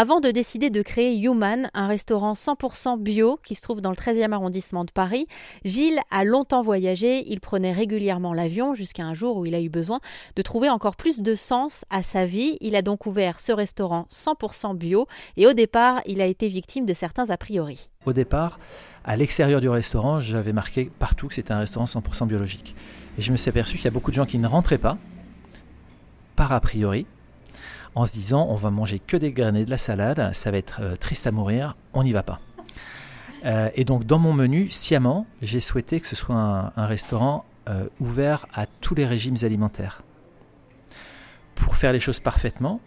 Avant de décider de créer Human, un restaurant 100% bio qui se trouve dans le 13e arrondissement de Paris, Gilles a longtemps voyagé, il prenait régulièrement l'avion jusqu'à un jour où il a eu besoin de trouver encore plus de sens à sa vie. Il a donc ouvert ce restaurant 100% bio et au départ, il a été victime de certains a priori. Au départ, à l'extérieur du restaurant, j'avais marqué partout que c'était un restaurant 100% biologique. Et je me suis aperçu qu'il y a beaucoup de gens qui ne rentraient pas par a priori en se disant on va manger que des graines et de la salade, ça va être euh, triste à mourir, on n'y va pas. Euh, et donc dans mon menu, sciemment, j'ai souhaité que ce soit un, restaurant euh, ouvert à tous les régimes alimentaires. Pour faire les choses parfaitement,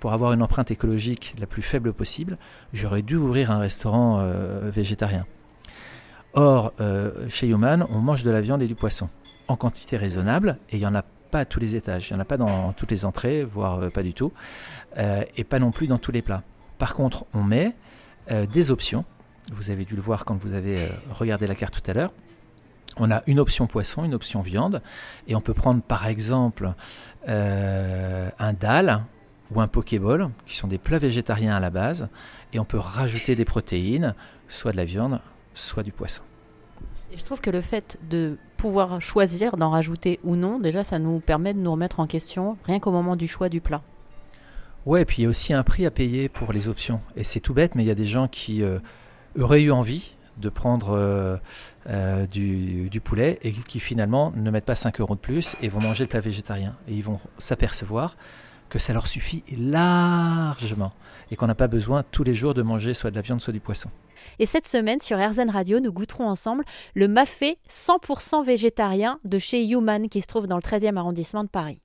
pour avoir une empreinte écologique la plus faible possible, j'aurais dû ouvrir un restaurant végétarien. Or, chez Human, on mange de la viande et du poisson en quantité raisonnable, et il y en a pas à tous les étages, il n'y en a pas dans toutes les entrées, voire euh, pas du tout, euh, et pas non plus dans tous les plats. Par contre, on met euh, des options. Vous avez dû le voir quand vous avez regardé la carte tout à l'heure. On a une option poisson, une option viande, et on peut prendre par exemple un dalle ou un pokéball, qui sont des plats végétariens à la base, et on peut rajouter des protéines, soit de la viande, soit du poisson. Et je trouve que le fait de pouvoir choisir d'en rajouter ou non, déjà, ça nous permet de nous remettre en question rien qu'au moment du choix du plat. Ouais, et puis il y a aussi un prix à payer pour les options. Et c'est tout bête, mais il y a des gens qui euh, auraient eu envie de prendre euh, euh, du, du, poulet et qui finalement ne mettent pas 5 euros de plus et vont manger le plat végétarien. Et ils vont s'apercevoir que ça leur suffit largement et qu'on n'a pas besoin tous les jours de manger soit de la viande, soit du poisson. Et cette semaine, sur RZN Radio, nous goûterons ensemble le mafé 100% végétarien de chez Human qui se trouve dans le 13e arrondissement de Paris.